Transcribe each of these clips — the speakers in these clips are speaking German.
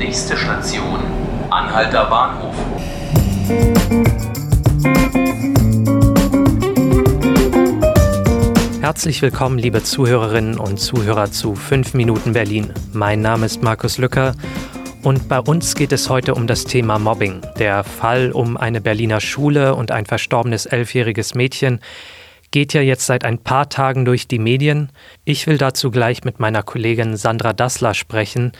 Nächste Station, Anhalter Bahnhof. Herzlich willkommen, liebe Zuhörerinnen und Zuhörer zu 5 Minuten Berlin. Mein Name ist Markus Lücker und bei uns geht es heute um das Thema Mobbing. Der Fall um eine Berliner Schule und ein verstorbenes elfjähriges Mädchen geht ja jetzt seit ein paar Tagen durch die Medien. Ich will dazu gleich mit meiner Kollegin Sandra Dassler sprechen.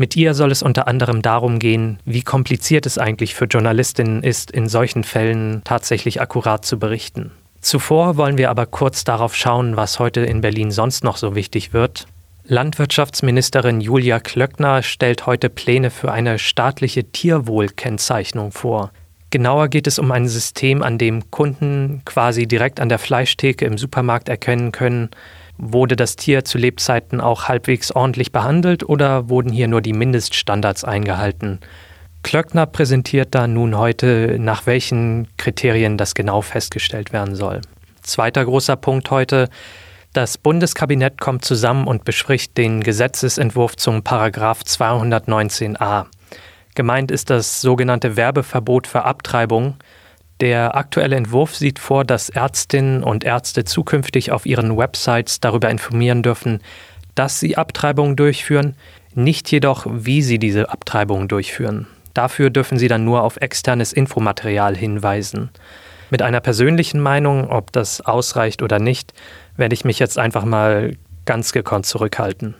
Mit ihr soll es unter anderem darum gehen, wie kompliziert es eigentlich für Journalistinnen ist, in solchen Fällen tatsächlich akkurat zu berichten. Zuvor wollen wir aber kurz darauf schauen, was heute in Berlin sonst noch so wichtig wird. Landwirtschaftsministerin Julia Klöckner stellt heute Pläne für eine staatliche Tierwohlkennzeichnung vor. Genauer geht es um ein System, an dem Kunden quasi direkt an der Fleischtheke im Supermarkt erkennen können, wurde das Tier zu Lebzeiten auch halbwegs ordentlich behandelt oder wurden hier nur die Mindeststandards eingehalten. Klöckner präsentiert da nun heute, nach welchen Kriterien das genau festgestellt werden soll. Zweiter großer Punkt heute, das Bundeskabinett kommt zusammen und bespricht den Gesetzesentwurf zum Paragraph 219a. Gemeint ist das sogenannte Werbeverbot für Abtreibung. Der aktuelle Entwurf sieht vor, dass Ärztinnen und Ärzte zukünftig auf ihren Websites darüber informieren dürfen, dass sie Abtreibungen durchführen, nicht jedoch, wie sie diese Abtreibungen durchführen. Dafür dürfen sie dann nur auf externes Infomaterial hinweisen. Mit einer persönlichen Meinung, ob das ausreicht oder nicht, werde ich mich jetzt einfach mal ganz gekonnt zurückhalten.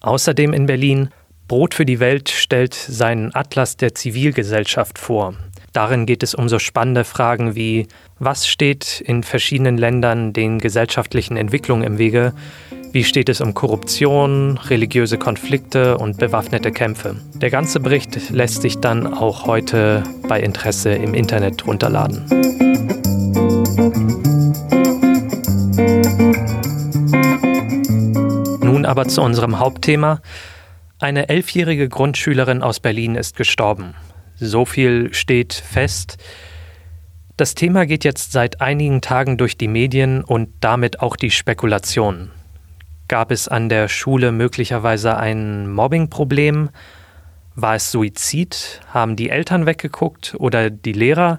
Außerdem in Berlin Brot für die Welt stellt seinen Atlas der Zivilgesellschaft vor. Darin geht es um so spannende Fragen wie, was steht in verschiedenen Ländern den gesellschaftlichen Entwicklungen im Wege, wie steht es um Korruption, religiöse Konflikte und bewaffnete Kämpfe. Der ganze Bericht lässt sich dann auch heute bei Interesse im Internet runterladen. Nun aber zu unserem Hauptthema. Eine elfjährige Grundschülerin aus Berlin ist gestorben. So viel steht fest. Das Thema geht jetzt seit einigen Tagen durch die Medien und damit auch die Spekulationen. Gab es an der Schule möglicherweise ein Mobbingproblem? War es Suizid? Haben die Eltern weggeguckt oder die Lehrer?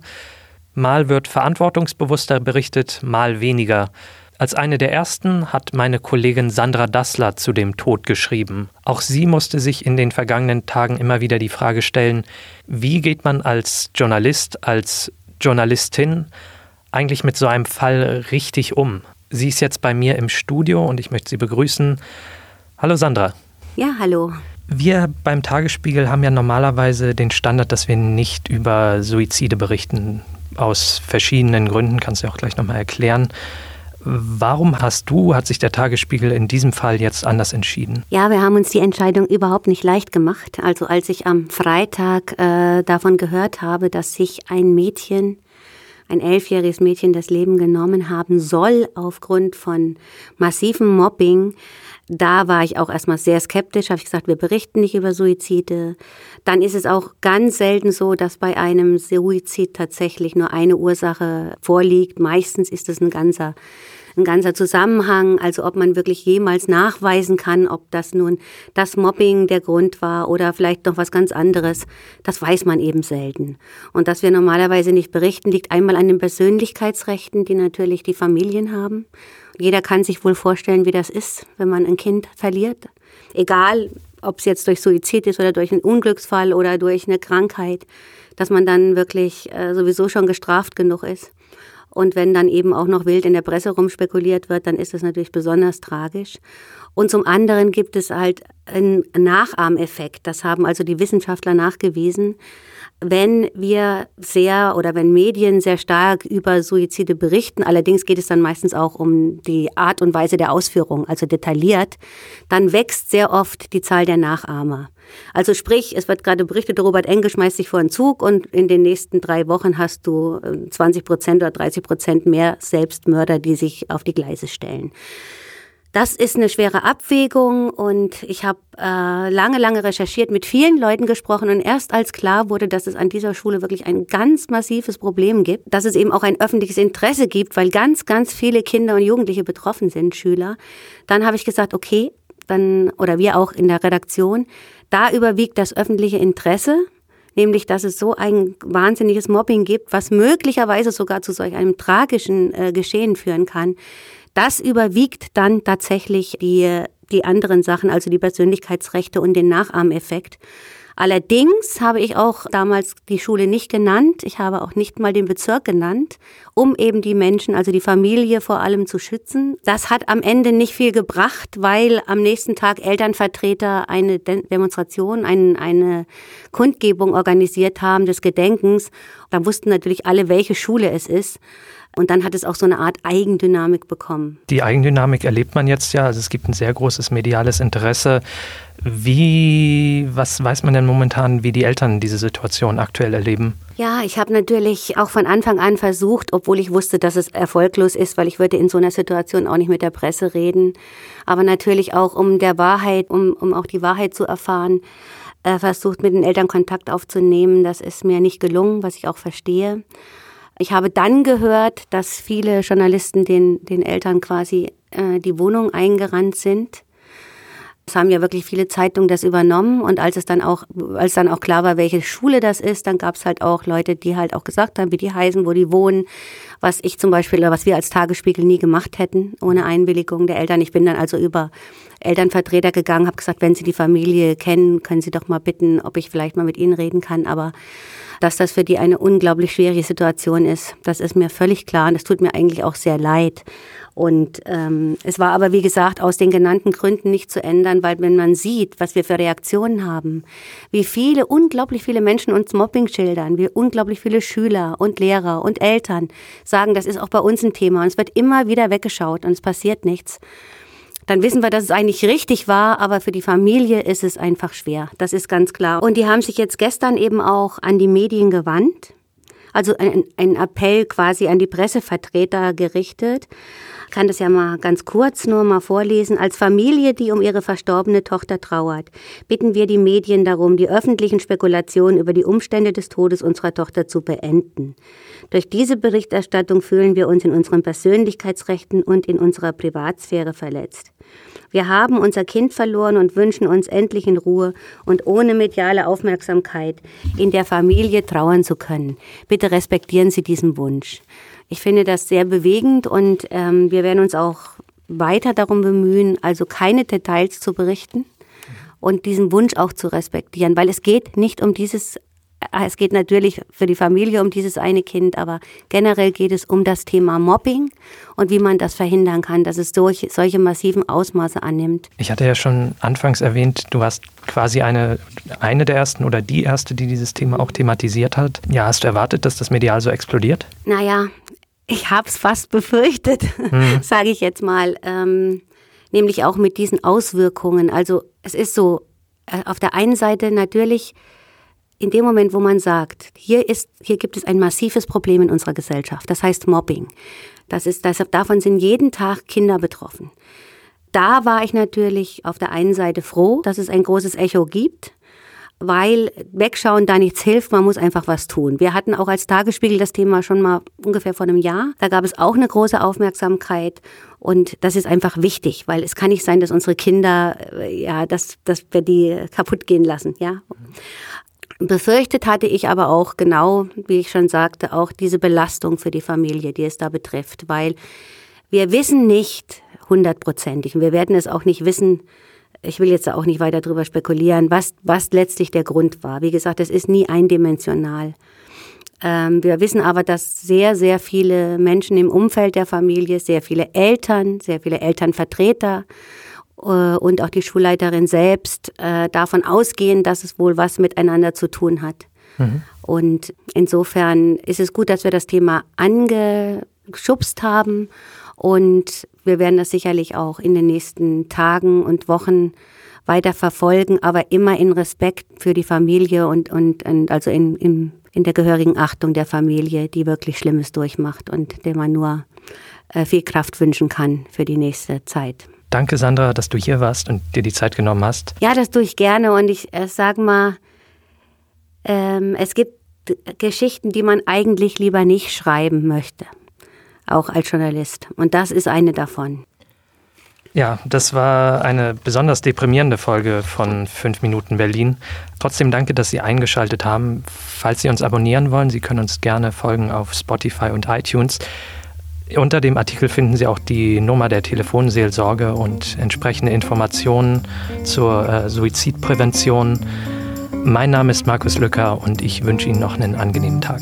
Mal wird verantwortungsbewusster berichtet, mal weniger. Als eine der ersten hat meine Kollegin Sandra Dassler zu dem Tod geschrieben. Auch sie musste sich in den vergangenen Tagen immer wieder die Frage stellen, wie geht man als Journalist, als Journalistin eigentlich mit so einem Fall richtig um? Sie ist jetzt bei mir im Studio und ich möchte Sie begrüßen. Hallo Sandra. Ja, hallo. Wir beim Tagesspiegel haben ja normalerweise den Standard, dass wir nicht über Suizide berichten. Aus verschiedenen Gründen, kannst du auch gleich nochmal erklären. Warum hast du, hat sich der Tagesspiegel in diesem Fall jetzt anders entschieden? Ja, wir haben uns die Entscheidung überhaupt nicht leicht gemacht. Also als ich am Freitag äh, davon gehört habe, dass sich ein Mädchen, ein elfjähriges Mädchen das Leben genommen haben soll aufgrund von massivem Mobbing, da war ich auch erstmal sehr skeptisch, habe ich gesagt, wir berichten nicht über Suizide. Dann ist es auch ganz selten so, dass bei einem Suizid tatsächlich nur eine Ursache vorliegt. Meistens ist es ein ganzer ein ganzer Zusammenhang, also ob man wirklich jemals nachweisen kann, ob das nun das Mobbing der Grund war oder vielleicht noch was ganz anderes, das weiß man eben selten. Und dass wir normalerweise nicht berichten, liegt einmal an den Persönlichkeitsrechten, die natürlich die Familien haben. Jeder kann sich wohl vorstellen, wie das ist, wenn man ein Kind verliert. Egal, ob es jetzt durch Suizid ist oder durch einen Unglücksfall oder durch eine Krankheit, dass man dann wirklich äh, sowieso schon gestraft genug ist. Und wenn dann eben auch noch wild in der Presse rumspekuliert wird, dann ist das natürlich besonders tragisch. Und zum anderen gibt es halt einen Nachahmeffekt. Das haben also die Wissenschaftler nachgewiesen. Wenn wir sehr oder wenn Medien sehr stark über Suizide berichten, allerdings geht es dann meistens auch um die Art und Weise der Ausführung, also detailliert, dann wächst sehr oft die Zahl der Nachahmer. Also sprich, es wird gerade berichtet, Robert Engel schmeißt sich vor einen Zug und in den nächsten drei Wochen hast du 20 äh, Prozent oder 30 Prozent mehr Selbstmörder, die sich auf die Gleise stellen. Das ist eine schwere Abwägung und ich habe äh, lange, lange recherchiert, mit vielen Leuten gesprochen und erst als klar wurde, dass es an dieser Schule wirklich ein ganz massives Problem gibt, dass es eben auch ein öffentliches Interesse gibt, weil ganz, ganz viele Kinder und Jugendliche betroffen sind, Schüler, dann habe ich gesagt, okay, dann, oder wir auch in der Redaktion, da überwiegt das öffentliche Interesse, nämlich dass es so ein wahnsinniges Mobbing gibt, was möglicherweise sogar zu solch einem tragischen äh, Geschehen führen kann. Das überwiegt dann tatsächlich die, die anderen Sachen, also die Persönlichkeitsrechte und den Nachahmeffekt. Allerdings habe ich auch damals die Schule nicht genannt. Ich habe auch nicht mal den Bezirk genannt, um eben die Menschen, also die Familie vor allem zu schützen. Das hat am Ende nicht viel gebracht, weil am nächsten Tag Elternvertreter eine Demonstration, eine Kundgebung organisiert haben des Gedenkens. Da wussten natürlich alle, welche Schule es ist. Und dann hat es auch so eine Art Eigendynamik bekommen. Die Eigendynamik erlebt man jetzt ja. Also es gibt ein sehr großes mediales Interesse. Wie, was weiß man denn momentan, wie die Eltern diese Situation aktuell erleben? Ja, ich habe natürlich auch von Anfang an versucht, obwohl ich wusste, dass es erfolglos ist, weil ich würde in so einer Situation auch nicht mit der Presse reden. Aber natürlich auch um der Wahrheit, um, um auch die Wahrheit zu erfahren, äh, versucht mit den Eltern Kontakt aufzunehmen. Das ist mir nicht gelungen, was ich auch verstehe. Ich habe dann gehört, dass viele Journalisten den, den Eltern quasi äh, die Wohnung eingerannt sind. Es haben ja wirklich viele Zeitungen das übernommen und als es dann auch, als dann auch klar war, welche Schule das ist, dann gab es halt auch Leute, die halt auch gesagt haben, wie die heißen, wo die wohnen, was ich zum Beispiel oder was wir als Tagesspiegel nie gemacht hätten, ohne Einwilligung der Eltern. Ich bin dann also über Elternvertreter gegangen, habe gesagt, wenn Sie die Familie kennen, können Sie doch mal bitten, ob ich vielleicht mal mit Ihnen reden kann. Aber dass das für die eine unglaublich schwierige Situation ist, das ist mir völlig klar und es tut mir eigentlich auch sehr leid. Und ähm, es war aber, wie gesagt, aus den genannten Gründen nicht zu ändern, weil wenn man sieht, was wir für Reaktionen haben, wie viele, unglaublich viele Menschen uns Mobbing schildern, wie unglaublich viele Schüler und Lehrer und Eltern sagen, das ist auch bei uns ein Thema und es wird immer wieder weggeschaut und es passiert nichts dann wissen wir, dass es eigentlich richtig war, aber für die Familie ist es einfach schwer. Das ist ganz klar. Und die haben sich jetzt gestern eben auch an die Medien gewandt. Also ein, ein Appell quasi an die Pressevertreter gerichtet. Ich kann das ja mal ganz kurz nur mal vorlesen. Als Familie, die um ihre verstorbene Tochter trauert, bitten wir die Medien darum, die öffentlichen Spekulationen über die Umstände des Todes unserer Tochter zu beenden. Durch diese Berichterstattung fühlen wir uns in unseren Persönlichkeitsrechten und in unserer Privatsphäre verletzt. Wir haben unser Kind verloren und wünschen uns endlich in Ruhe und ohne mediale Aufmerksamkeit in der Familie trauern zu können. Bitte respektieren Sie diesen Wunsch. Ich finde das sehr bewegend und ähm, wir werden uns auch weiter darum bemühen, also keine Details zu berichten und diesen Wunsch auch zu respektieren, weil es geht nicht um dieses es geht natürlich für die Familie um dieses eine Kind, aber generell geht es um das Thema Mobbing und wie man das verhindern kann, dass es solche, solche massiven Ausmaße annimmt. Ich hatte ja schon anfangs erwähnt, du hast quasi eine, eine der ersten oder die erste, die dieses Thema auch thematisiert hat. Ja, hast du erwartet, dass das medial so explodiert? Naja, ich habe es fast befürchtet, mhm. sage ich jetzt mal. Ähm, nämlich auch mit diesen Auswirkungen. Also es ist so, äh, auf der einen Seite natürlich in dem Moment, wo man sagt, hier ist, hier gibt es ein massives Problem in unserer Gesellschaft, das heißt Mobbing. Das ist, das, davon sind jeden Tag Kinder betroffen. Da war ich natürlich auf der einen Seite froh, dass es ein großes Echo gibt, weil wegschauen da nichts hilft, man muss einfach was tun. Wir hatten auch als Tagesspiegel das Thema schon mal ungefähr vor einem Jahr. Da gab es auch eine große Aufmerksamkeit und das ist einfach wichtig, weil es kann nicht sein, dass unsere Kinder, äh, ja, dass, dass wir die kaputt gehen lassen, ja. Befürchtet hatte ich aber auch genau, wie ich schon sagte, auch diese Belastung für die Familie, die es da betrifft, weil wir wissen nicht hundertprozentig und wir werden es auch nicht wissen, ich will jetzt auch nicht weiter darüber spekulieren, was, was letztlich der Grund war. Wie gesagt, es ist nie eindimensional. Ähm, wir wissen aber, dass sehr, sehr viele Menschen im Umfeld der Familie, sehr viele Eltern, sehr viele Elternvertreter, und auch die Schulleiterin selbst äh, davon ausgehen, dass es wohl was miteinander zu tun hat. Mhm. Und insofern ist es gut, dass wir das Thema angeschubst haben und wir werden das sicherlich auch in den nächsten Tagen und Wochen weiter verfolgen, aber immer in Respekt für die Familie und, und, und also in, in, in der gehörigen Achtung der Familie, die wirklich Schlimmes durchmacht und der man nur äh, viel Kraft wünschen kann für die nächste Zeit. Danke, Sandra, dass du hier warst und dir die Zeit genommen hast. Ja, das tue ich gerne und ich äh, sag mal, ähm, es gibt Geschichten, die man eigentlich lieber nicht schreiben möchte, auch als Journalist. Und das ist eine davon. Ja, das war eine besonders deprimierende Folge von 5 Minuten Berlin. Trotzdem danke, dass Sie eingeschaltet haben. Falls Sie uns abonnieren wollen, Sie können uns gerne folgen auf Spotify und iTunes. Unter dem Artikel finden Sie auch die Nummer der Telefonseelsorge und entsprechende Informationen zur äh, Suizidprävention. Mein Name ist Markus Lücker und ich wünsche Ihnen noch einen angenehmen Tag.